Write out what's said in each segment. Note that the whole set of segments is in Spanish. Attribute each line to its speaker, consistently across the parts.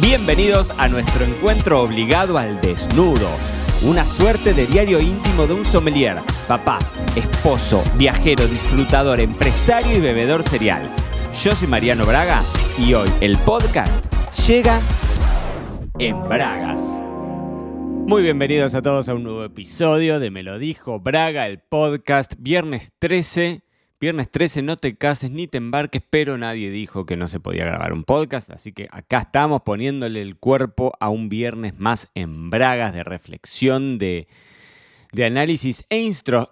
Speaker 1: Bienvenidos a nuestro encuentro obligado al desnudo. Una suerte de diario íntimo de un sommelier, papá, esposo, viajero, disfrutador, empresario y bebedor serial. Yo soy Mariano Braga y hoy el podcast llega en Bragas. Muy bienvenidos a todos a un nuevo episodio de Me lo dijo Braga, el podcast, viernes 13 Viernes 13, no te cases ni te embarques, pero nadie dijo que no se podía grabar un podcast, así que acá estamos poniéndole el cuerpo a un viernes más en bragas de reflexión, de, de análisis e,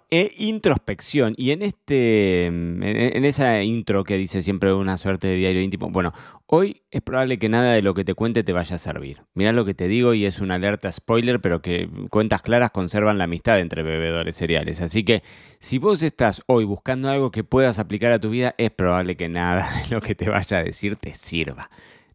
Speaker 1: e, introspección. Y en este en, esa intro que dice siempre una suerte de diario íntimo, bueno, hoy es probable que nada de lo que te cuente te vaya a servir. Mira lo que te digo y es una alerta spoiler, pero que cuentas claras conservan la amistad entre bebedores cereales. Así que si vos estás hoy buscando algo que puedas aplicar a tu vida, es probable que nada de lo que te vaya a decir te sirva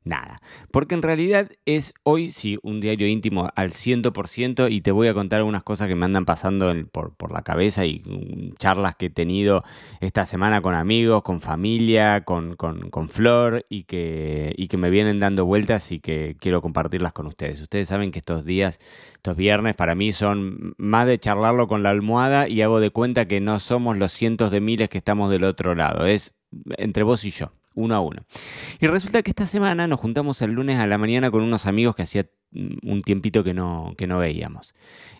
Speaker 1: nada. Porque en realidad es hoy sí un diario íntimo al 100% y te voy a contar algunas cosas que me andan pasando por, la cabeza y mm, charlas que he tenido esta semana con amigos, con familia, con, Flor y que, y que me vienen dando vueltas y que quiero compartirlas con ustedes. Ustedes saben que estos días, estos viernes para mí son más de charlarlo con la almohada y hago de cuenta que no somos los cientos de miles que estamos del otro lado. Es entre vos y yo uno a uno. Y resulta que esta semana nos juntamos el lunes a la mañana con unos amigos que hacía mm, un tiempito que no, que no veíamos.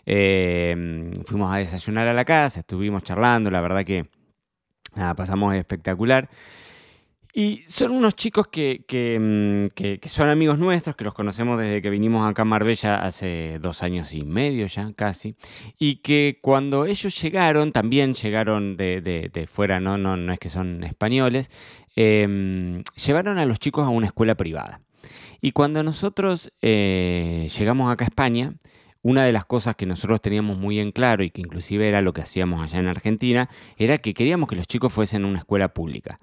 Speaker 1: Eh, fuimos a desayunar a la casa, estuvimos charlando, la verdad que pasamos espectacular. Y son unos chicos que, mm, que, que, son amigos nuestros, que los conocemos desde que vinimos acá a Marbella hace dos años y medio ya, casi. Y que cuando ellos llegaron, también llegaron de, de, de fuera, ¿no? No, no es que son españoles, Em, llevaron a los chicos a una escuela privada. Y cuando nosotros eh, llegamos acá a España, una de las cosas que nosotros teníamos muy en claro y que inclusive era lo que hacíamos allá en Argentina, era que queríamos que los chicos fuesen a una escuela pública.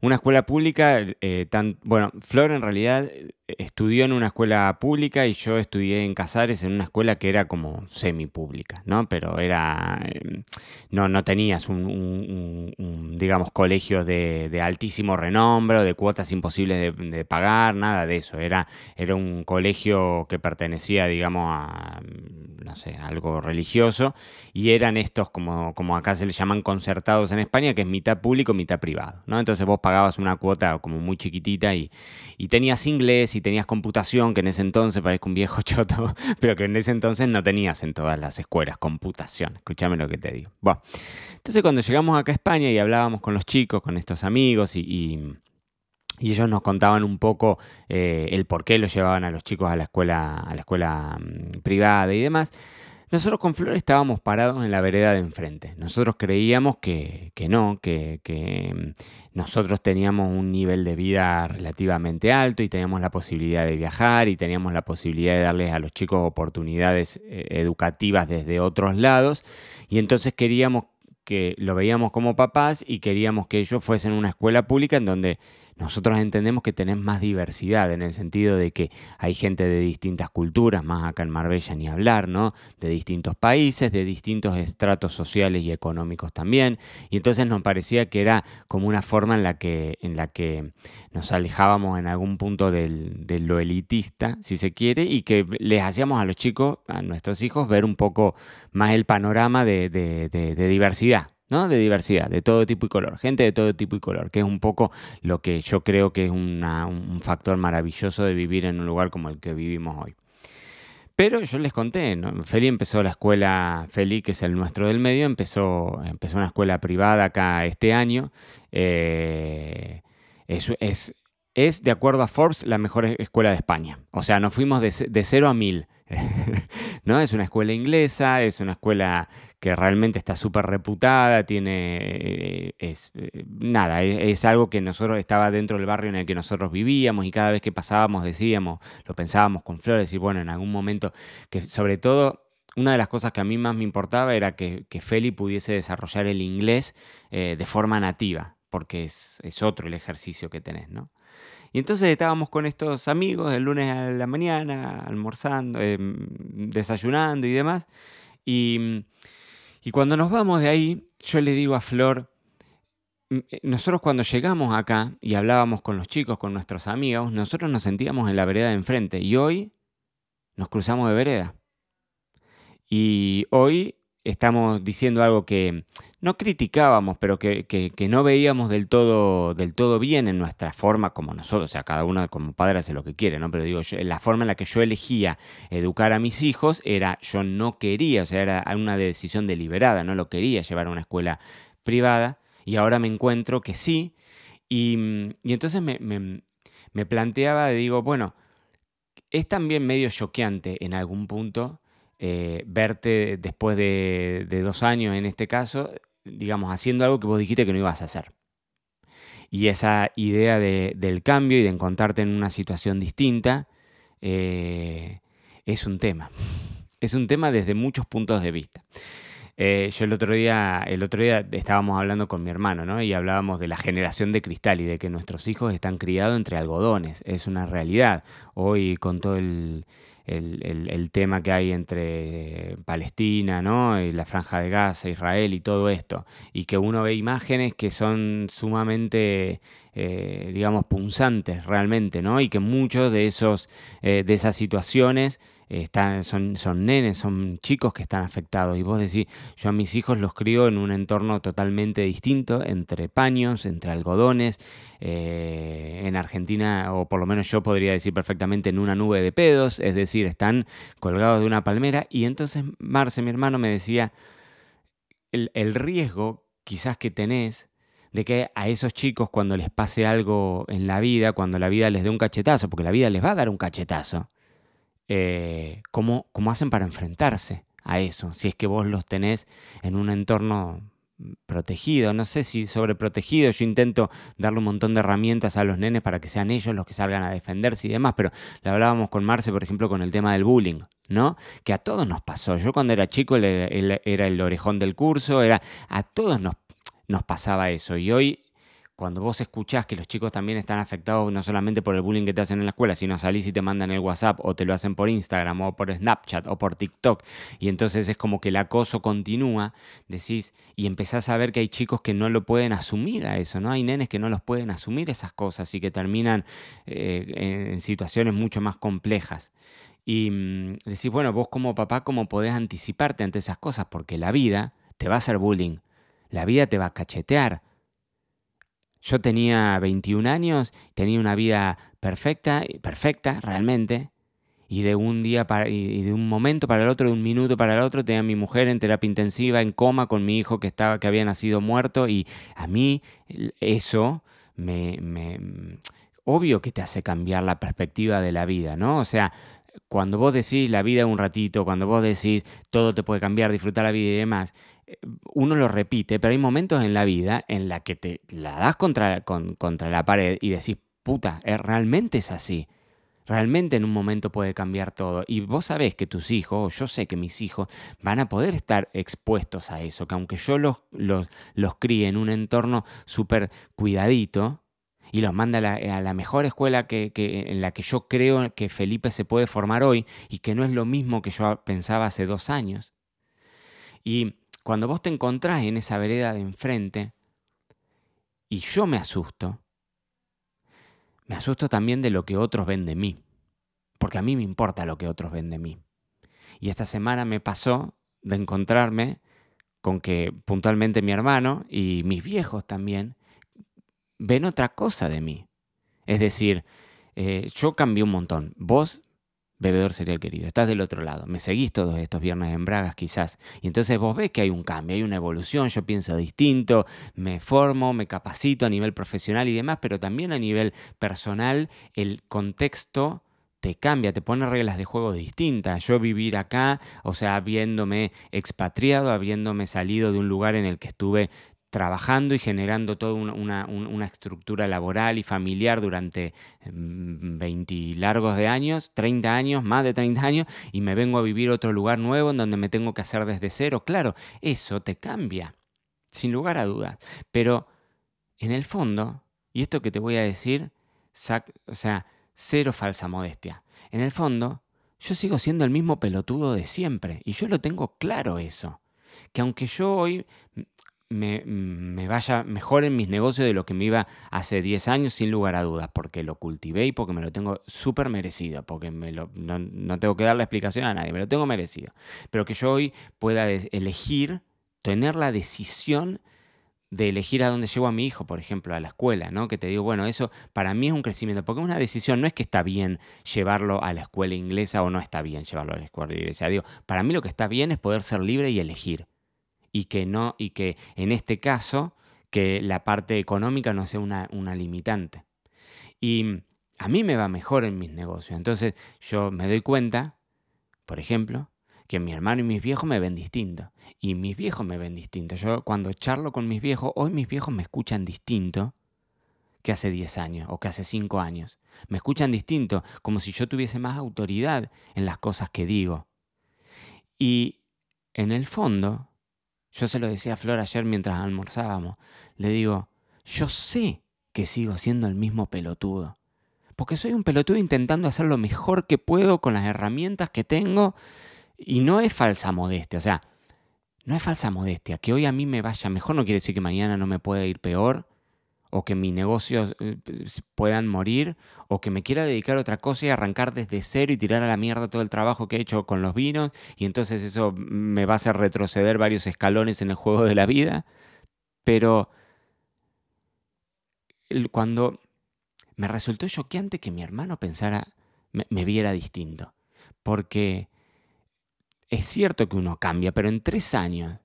Speaker 1: Una escuela pública, eh, tan, bueno, Flor en realidad estudió en una escuela pública y yo estudié en Casares en una escuela que era como semipública, ¿no? Pero era, em, no, no tenías un, digamos, colegio de, altísimo renombre o de cuotas imposibles de, pagar, nada de eso. Era, era un colegio que pertenecía, digamos, a, no sé, algo religioso y eran estos, como, como acá se les llaman concertados en España, que es mitad público, mitad privado, ¿no? Entonces vos pagabas una cuota como muy chiquitita y, y tenías inglés si tenías computación, que en ese entonces parezco un viejo choto, pero que en ese entonces no tenías en todas las escuelas computación. Escúchame lo que te digo. Bueno, entonces cuando llegamos acá a España y hablábamos con los chicos, con estos amigos y, ellos nos contaban un poco eh, el por qué los llevaban a los chicos a la escuela, a la escuela mm, privada y demás. Nosotros con Flor estábamos parados en la vereda de enfrente. Nosotros creíamos que, no, que, mm, nosotros teníamos un nivel de vida relativamente alto y teníamos la posibilidad de viajar y teníamos la posibilidad de darles a los chicos oportunidades eh, educativas desde otros lados. Y entonces queríamos que lo veíamos como papás y queríamos que ellos fuesen una escuela pública en donde nosotros entendemos que tenés más diversidad en el sentido de que hay gente de distintas culturas, más acá en Marbella ni hablar, ¿no? De distintos países, de distintos estratos sociales y económicos también. Y entonces nos parecía que era como una forma en la que, en la que nos alejábamos en algún punto del, de lo elitista, si se quiere, y que les hacíamos a los chicos, a nuestros hijos, ver un poco más el panorama de, de diversidad, ¿no? De diversidad, de todo tipo y color, gente de todo tipo y color, que es un poco lo que yo creo que es un factor maravilloso de vivir en un lugar como el que vivimos hoy. Pero yo les conté, Feli empezó la escuela, Feli, que es el nuestro del medio, empezó, empezó una escuela privada acá este año. Eh, es, es, es, de acuerdo a Forbes, la mejor escuela de España. O sea, nos fuimos de, de cero a mil. ¿no? Es una escuela inglesa, es una escuela que realmente está súper reputada, tiene, eh, es, eh, nada, es, algo que nosotros estaba dentro del barrio en el que nosotros vivíamos y cada vez que pasábamos decíamos, lo pensábamos con Flores y bueno, en algún momento, que sobre todo una de las cosas que a mí más me importaba era que, que Feli pudiese desarrollar el inglés eh, de forma nativa, porque es, es, otro el ejercicio que tenés, ¿no? Y entonces estábamos con estos amigos el lunes a la mañana, almorzando, em, desayunando y demás. Y, y cuando nos vamos de ahí, yo le digo a Flor, eh, nosotros cuando llegamos acá y hablábamos con los chicos, con nuestros amigos, nosotros nos sentíamos en la vereda de enfrente y hoy nos cruzamos de vereda. Y hoy estamos diciendo algo que no criticábamos, pero que, no veíamos del todo, del todo bien en nuestra forma como nosotros, o sea, cada uno como padre hace lo que quiere, ¿no? Pero digo, la forma en la que yo elegía educar a mis hijos era, yo no quería, o sea, era una decisión deliberada, no lo quería llevar a una escuela privada, y ahora me encuentro que sí, y, entonces me, me planteaba, digo, bueno, es también medio choqueante en algún punto eh, verte después de, dos años, en este caso, digamos, haciendo algo que vos dijiste que no ibas a hacer. Y esa idea del cambio y de encontrarte en una situación distinta eh, es un tema. Es un tema desde muchos puntos de vista. Eh, yo el otro día, el otro día estábamos hablando con mi hermano, ¿no? Y hablábamos de la generación de cristal y de que nuestros hijos están criados entre algodones. Es una realidad. Hoy con todo el, el, tema que hay entre Palestina, ¿no? Y la franja de Gaza, Israel y todo esto. Y que uno ve imágenes que son sumamente, eh, digamos, punzantes realmente, ¿no? Y que muchos de, esos, eh, de esas situaciones están, son, son nenes, son chicos que están afectados. Y vos decís, yo a mis hijos los crío en un entorno totalmente distinto, entre paños, entre algodones. Eh, en Argentina, o por lo menos yo podría decir perfectamente, en una nube de pedos, es decir, están colgados de una palmera. Y entonces Marce, mi hermano, me decía, el, el riesgo quizás que tenés de que a esos chicos cuando les pase algo en la vida, cuando la vida les dé un cachetazo, porque la vida les va a dar un cachetazo, eh, cómo, hacen para enfrentarse a eso, si es que vos los tenés en un entorno protegido, no sé si sobreprotegido, yo intento darle un montón de herramientas a los nenes para que sean ellos los que salgan a defenderse y demás, pero le hablábamos con Marce, por ejemplo, con el tema del bullying, ¿no? Que a todos nos pasó, yo cuando era chico era el orejón del curso, era, a todos nos, nos pasaba eso y hoy cuando vos escuchás que los chicos también están afectados no solamente por el bullying que te hacen en la escuela, sino salís y te mandan el WhatsApp o te lo hacen por Instagram o por Snapchat o por TikTok, y entonces es como que el acoso continúa, decís, y empezás a ver que hay chicos que no lo pueden asumir a eso, ¿no? Hay nenes que no los pueden asumir esas cosas y que terminan eh, en situaciones mucho más complejas. Y mm, decís, bueno, vos como papá, ¿cómo podés anticiparte ante esas cosas? Porque la vida te va a hacer bullying, la vida te va a cachetear yo tenía 21 años, tenía una vida perfecta, perfecta realmente, y de un día para, y de un momento para el otro, de un minuto para el otro, tenía a mi mujer en terapia intensiva, en coma, con mi hijo que estaba, que había nacido muerto, y a mí eso me, me obvio que te hace cambiar la perspectiva de la vida, ¿no? O sea, cuando vos decís la vida un ratito, cuando vos decís todo te puede cambiar, disfrutar la vida y demás, uno lo repite, pero hay momentos en la vida en la que te la das contra, contra la pared y decís, puta, eh, realmente es así. Realmente en un momento puede cambiar todo. Y vos sabés que tus hijos, yo sé que mis hijos, van a poder estar expuestos a eso. Que aunque yo los, los, los críe en un entorno súper cuidadito y los manda a la, mejor escuela que, que, en la que yo creo que Felipe se puede formar hoy y que no es lo mismo que yo pensaba hace dos años. Y cuando vos te encontrás en esa vereda de enfrente y yo me asusto, me asusto también de lo que otros ven de mí, porque a mí me importa lo que otros ven de mí. Y esta semana me pasó de encontrarme con que puntualmente mi hermano y mis viejos también ven otra cosa de mí. Es decir, eh, yo cambié un montón. Vos bebedor serial querido, estás del otro lado, me seguís todos estos viernes en Bragas quizás, y entonces vos ves que hay un cambio, hay una evolución, yo pienso distinto, me formo, me capacito a nivel profesional y demás, pero también a nivel personal el contexto te cambia, te pone reglas de juego distintas. Yo vivir acá, o sea, habiéndome expatriado, habiéndome salido de un lugar en el que estuve trabajando y generando toda una, estructura laboral y familiar durante 20 mm, largos de años, 30 años, más de 30 años, y me vengo a vivir otro lugar nuevo en donde me tengo que hacer desde cero. Claro, eso te cambia, sin lugar a dudas. Pero en el fondo, y esto que te voy a decir, o sea, cero falsa modestia. En el fondo, yo sigo siendo el mismo pelotudo de siempre, y yo lo tengo claro eso. Que aunque yo hoy me, vaya mejor en mis negocios de lo que me iba hace 10 años, sin lugar a dudas, porque lo cultivé y porque me lo tengo súper merecido, porque me lo, no, no, tengo que darle explicación a nadie, me lo tengo merecido. Pero que yo hoy pueda elegir, tener la decisión de elegir a dónde llevo a mi hijo, por ejemplo, a la escuela, ¿no? Que te digo, bueno, eso para mí es un crecimiento, porque es una decisión, no es que está bien llevarlo a la escuela inglesa o no está bien llevarlo a la escuela inglesa. Digo, para mí lo que está bien es poder ser libre y elegir. Y que no, y que en este caso, que la parte económica no sea una, limitante. Y a mí me va mejor en mis negocios. Entonces yo me doy cuenta, por ejemplo, que mi hermano y mis viejos me ven distinto. Y mis viejos me ven distinto. Yo cuando charlo con mis viejos, hoy mis viejos me escuchan distinto que hace 10 años o que hace 5 años. Me escuchan distinto, como si yo tuviese más autoridad en las cosas que digo. Y en el fondo, yo se lo decía a Flor ayer mientras almorzábamos, le digo, yo sé que sigo siendo el mismo pelotudo. Porque soy un pelotudo intentando hacer lo mejor que puedo con las herramientas que tengo y no es falsa modestia, o sea, no es falsa modestia. Que hoy a mí me vaya mejor no quiere decir que mañana no me pueda ir peor, o que mis negocios eh, puedan morir, o que me quiera dedicar a otra cosa y arrancar desde cero y tirar a la mierda todo el trabajo que he hecho con los vinos, y entonces eso me va a hacer retroceder varios escalones en el juego de la vida. Pero cuando me resultó choqueante que mi hermano pensara, me viera distinto, porque es cierto que uno cambia, pero en tres años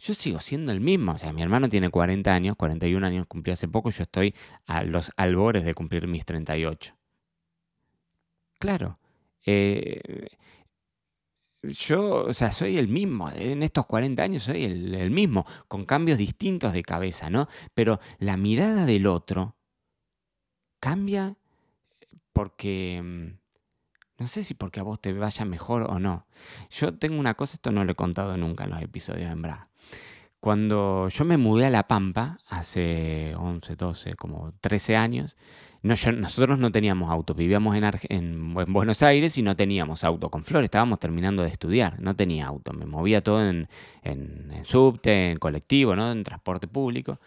Speaker 1: yo sigo siendo el mismo. O sea, mi hermano tiene 40 años, 41 años cumplió hace poco, yo estoy a los albores de cumplir mis 38. Claro. Eh, yo, o sea, soy el mismo. En estos 40 años soy el, mismo, con cambios distintos de cabeza, ¿no? Pero la mirada del otro cambia porque mm, no sé si porque a vos te vaya mejor o no. Yo tengo una cosa, esto no lo he contado nunca en los episodios en Braga. Cuando yo me mudé a La Pampa, hace 11, 12, como 13 años, nosotros no teníamos auto, vivíamos en, Buenos Aires y no teníamos auto. Con Flor estábamos terminando de estudiar, no tenía auto. Me movía todo en, subte, en colectivo, ¿no? en transporte público.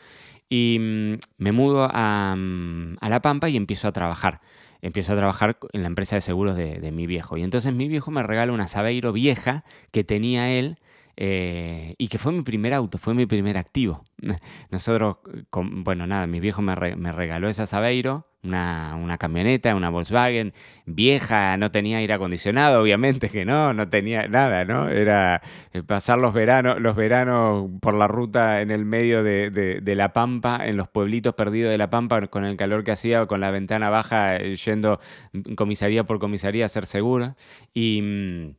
Speaker 1: Y mm, me mudo a, mm, a La Pampa y empiezo a trabajar empiezo a trabajar en la empresa de seguros de, mi viejo. Y entonces mi viejo me regala una Sabeiro vieja que tenía él eh, y que fue mi primer auto, fue mi primer activo. Nosotros, bueno, nada, mi viejo me, regaló esa Sabeiro, una, una, camioneta, una Volkswagen vieja, no tenía aire acondicionado, obviamente que no, no tenía nada, ¿no? Era eh, pasar los veranos, los veranos por la ruta en el medio de, de, La Pampa, en los pueblitos perdidos de La Pampa, con el calor que hacía, con la ventana baja, eh, yendo comisaría por comisaría a ser segura. Y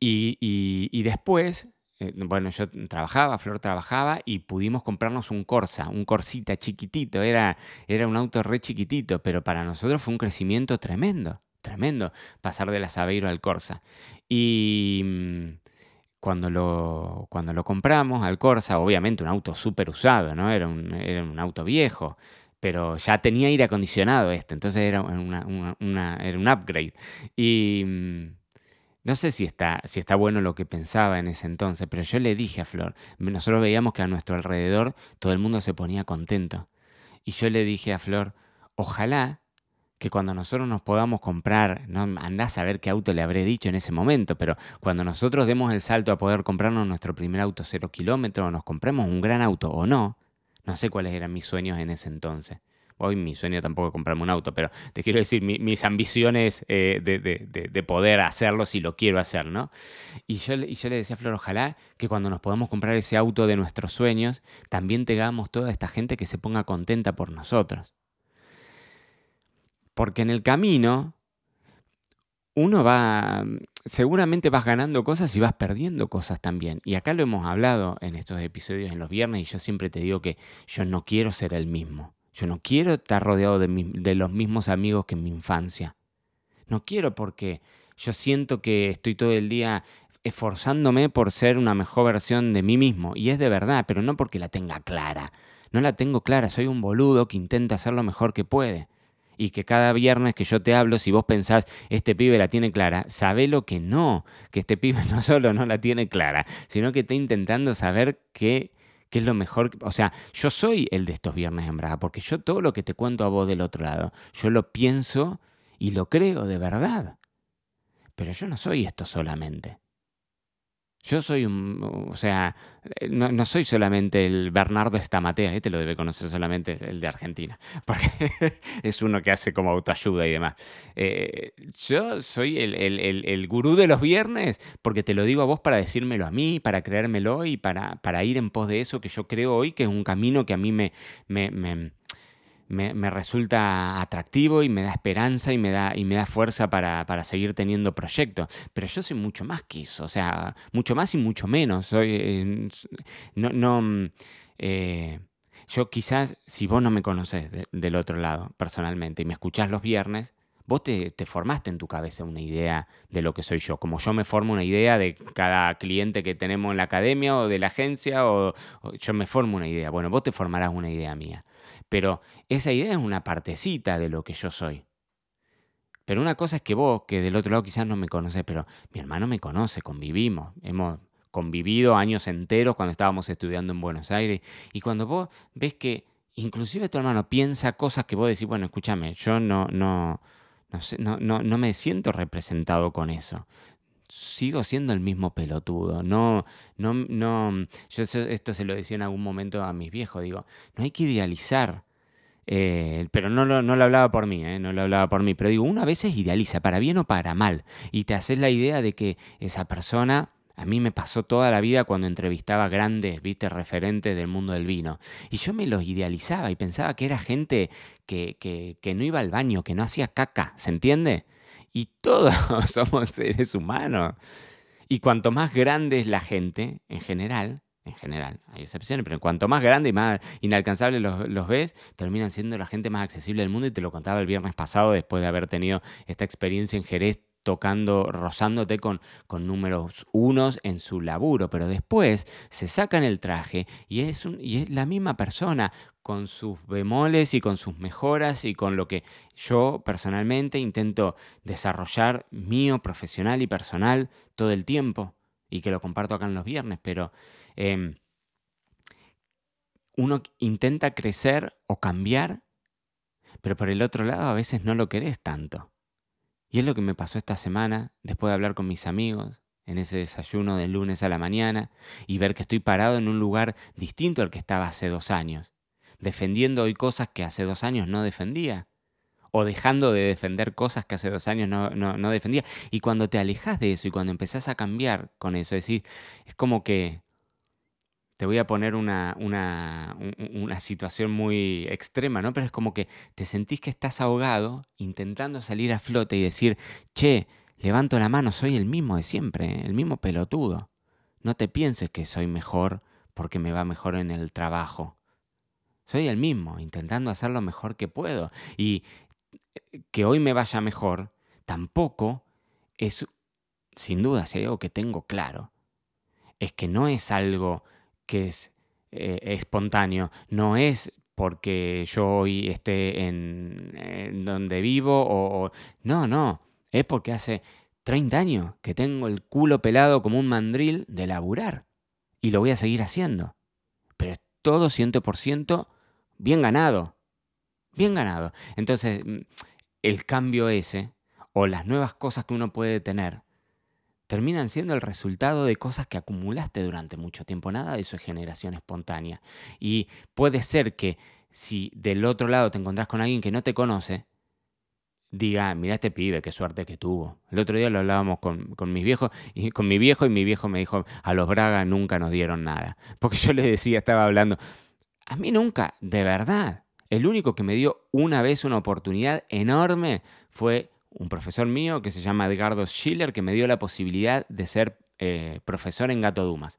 Speaker 1: mm, y, después, eh, bueno, yo trabajaba, Flor trabajaba y pudimos comprarnos un Corsa, un Corsita chiquitito, era, era un auto re chiquitito, pero para nosotros fue un crecimiento tremendo, tremendo, pasar de la Sabeiro al Corsa. Y mm, cuando lo, cuando lo compramos al Corsa, obviamente un auto súper usado, ¿no? Era un, era un auto viejo, pero ya tenía aire acondicionado este, entonces era, una, era un upgrade. Y mm, no sé si está, si está bueno lo que pensaba en ese entonces, pero yo le dije a Flor, nosotros veíamos que a nuestro alrededor todo el mundo se ponía contento. Y yo le dije a Flor, ojalá que cuando nosotros nos podamos comprar, no andás a ver qué auto le habré dicho en ese momento, pero cuando nosotros demos el salto a poder comprarnos nuestro primer auto cero kilómetro, nos compremos un gran auto o no, no sé cuáles eran mis sueños en ese entonces. Hoy mi sueño tampoco es comprarme un auto, pero te quiero decir, mis ambiciones eh, de, poder hacerlo si lo quiero hacer, ¿no? Y yo, y yo le decía a Flor, ojalá que cuando nos podamos comprar ese auto de nuestros sueños, también tengamos toda esta gente que se ponga contenta por nosotros. Porque en el camino uno va, seguramente vas ganando cosas y vas perdiendo cosas también. Y acá lo hemos hablado en estos episodios en los viernes y yo siempre te digo que yo no quiero ser el mismo. Yo no quiero estar rodeado de, los mismos amigos que en mi infancia. No quiero porque yo siento que estoy todo el día esforzándome por ser una mejor versión de mí mismo. Y es de verdad, pero no porque la tenga clara. No la tengo clara, soy un boludo que intenta hacer lo mejor que puede. Y que cada viernes que yo te hablo, si vos pensás, este pibe la tiene clara, sabe lo que no, que este pibe no solo no la tiene clara, sino que está intentando saber qué ¿Qué es lo mejor? O sea, yo soy el de estos viernes en Braga, porque yo todo lo que te cuento a vos del otro lado, yo lo pienso y lo creo de verdad. Pero yo no soy esto solamente. Yo soy un, o sea, eh, no, soy solamente el Bernardo Estamatea, este lo debe conocer solamente el de Argentina, porque es uno que hace como autoayuda y demás. Eh, yo soy el, el, gurú de los viernes, porque te lo digo a vos para decírmelo a mí, para creérmelo y para, para ir en pos de eso que yo creo hoy, que es un camino que a mí me, resulta atractivo y me da esperanza y me da, y me da fuerza para, seguir teniendo proyectos. Pero yo soy mucho más que eso, o sea, mucho más y mucho menos. Soy, eh, no, no mm, eh, yo quizás, si vos no me conocés del otro lado personalmente y me escuchás los viernes, vos te, formaste en tu cabeza una idea de lo que soy yo, como yo me formo una idea de cada cliente que tenemos en la academia o de la agencia, o yo me formo una idea. Bueno, vos te formarás una idea mía. Pero esa idea es una partecita de lo que yo soy. Pero una cosa es que vos, que del otro lado quizás no me conoces, pero mi hermano me conoce, convivimos, hemos convivido años enteros cuando estábamos estudiando en Buenos Aires. Y cuando vos ves que inclusive tu hermano piensa cosas que vos decís, bueno, escúchame, yo no, no, no, no, no me siento representado con eso sigo siendo el mismo pelotudo. No, no, no. Yo esto se lo decía en algún momento a mis viejos. Digo, no hay que idealizar. Eh, pero no lo, no lo hablaba por mí, eh, no lo hablaba por mí. Pero digo, uno a veces idealiza, para bien o para mal. Y te haces la idea de que esa persona. A mí me pasó toda la vida cuando entrevistaba grandes, viste, referentes del mundo del vino. Y yo me los idealizaba y pensaba que era gente que, que, que no iba al baño, que no hacía caca, ¿se entiende? Y todos somos seres humanos. Y cuanto más grande es la gente, en general, en general, hay excepciones, pero cuanto más grande y más inalcanzable los, los, ves, terminan siendo la gente más accesible del mundo. Y te lo contaba el viernes pasado, después de haber tenido esta experiencia en Jerez tocando, rozándote con, con números unos en su laburo, pero después se sacan el traje y es, un, y es la misma persona con sus bemoles y con sus mejoras y con lo que yo personalmente intento desarrollar mío, profesional y personal todo el tiempo y que lo comparto acá en los viernes, pero em, uno intenta crecer o cambiar, pero por el otro lado a veces no lo querés tanto. Y es lo que me pasó esta semana, después de hablar con mis amigos, en ese desayuno del lunes a la mañana, y ver que estoy parado en un lugar distinto al que estaba hace dos años, defendiendo hoy cosas que hace dos años no defendía, o dejando de defender cosas que hace dos años no, no, defendía. Y cuando te alejas de eso y cuando empezás a cambiar con eso, es decir, es como que te voy a poner una, una, una, situación muy extrema, ¿no? Pero es como que te sentís que estás ahogado intentando salir a flote y decir, che, levanto la mano, soy el mismo de siempre, el mismo pelotudo. No te pienses que soy mejor porque me va mejor en el trabajo. Soy el mismo, intentando hacer lo mejor que puedo. Y eh, que hoy me vaya mejor tampoco es, sin duda, si hay algo que tengo claro, es que no es algo que es eh, espontáneo, no es porque yo hoy esté en, donde vivo o, No, no, es porque hace 30 años que tengo el culo pelado como un mandril de laburar y lo voy a seguir haciendo. Pero es todo 100% bien ganado, bien ganado. Entonces, mm, el cambio ese o las nuevas cosas que uno puede tener terminan siendo el resultado de cosas que acumulaste durante mucho tiempo. Nada de eso es generación espontánea. Y puede ser que si del otro lado te encontrás con alguien que no te conoce, diga, mira este pibe, qué suerte que tuvo. El otro día lo hablábamos con, mis viejos, y con mi viejo, y mi viejo me dijo, a los Braga nunca nos dieron nada. Porque yo le decía, estaba hablando, a mí nunca, de verdad. El único que me dio una vez una oportunidad enorme fue un profesor mío que se llama Edgardo Schiller, que me dio la posibilidad de ser eh, profesor en Gato Dumas.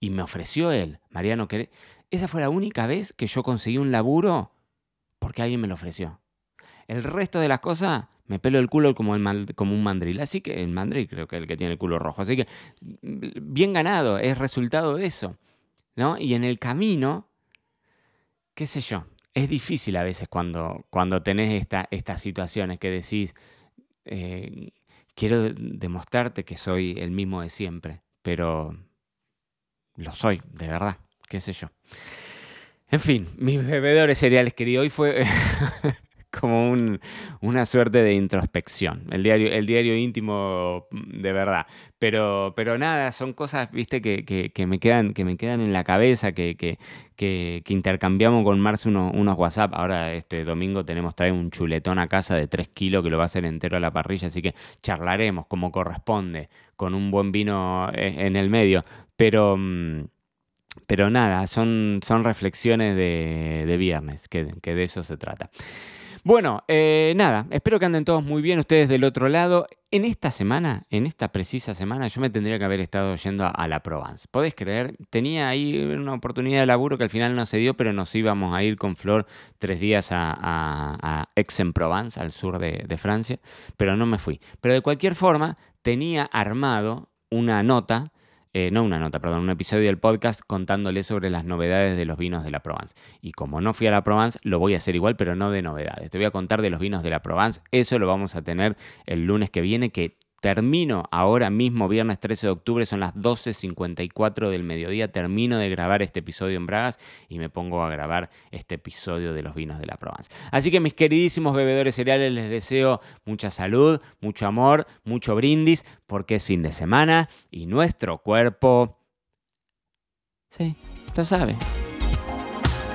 Speaker 1: Y me ofreció él, Mariano, que esa fue la única vez que yo conseguí un laburo porque alguien me lo ofreció. El resto de las cosas me pelo el culo como, el, un mandril. Así que el mandril creo que es el que tiene el culo rojo. Así que bien ganado, es resultado de eso. ¿no? Y en el camino, qué sé yo, es difícil a veces cuando, cuando tenés estas situaciones que decís, eh, quiero demostrarte que soy el mismo de siempre, pero lo soy, de verdad. qué sé yo. En fin, mis bebedores cereales, querido, hoy fue como una suerte de introspección, el diario, el diario íntimo de verdad. Pero, pero nada, son cosas, viste, que, me, quedan, que me quedan en la cabeza, que, que, intercambiamos con Marce unos, WhatsApp. Ahora este domingo tenemos traer un chuletón a casa de 3 kilos que lo va a hacer entero a la parrilla, así que charlaremos como corresponde, con un buen vino eh, en el medio. Pero... Mm, pero nada, son, son reflexiones de, viernes, que, de eso se trata. Bueno, eh, nada, espero que anden todos muy bien ustedes del otro lado. En esta semana, en esta precisa semana, yo me tendría que haber estado yendo a, la Provence. ¿Podés creer? Tenía ahí una oportunidad de laburo que al final no se dio, pero nos íbamos a ir con Flor tres días a, Aix-en-Provence, al sur de, de Francia, pero no me fui. Pero de cualquier forma, tenía armado una nota eh, no una nota, perdón, un episodio del podcast contándole sobre las novedades de los vinos de la Provence. Y como no fui a la Provence, lo voy a hacer igual, pero no de novedades. Te voy a contar de los vinos de la Provence. Eso lo vamos a tener el lunes que viene, que Termino ahora mismo, viernes 13 de octubre, son las 12.54 del mediodía. Termino de grabar este episodio en Bragas y me pongo a grabar este episodio de los vinos de la Provence. Así que mis queridísimos bebedores cereales, les deseo mucha salud, mucho amor, mucho brindis, porque es fin de semana y nuestro cuerpo... Sí, lo sabe.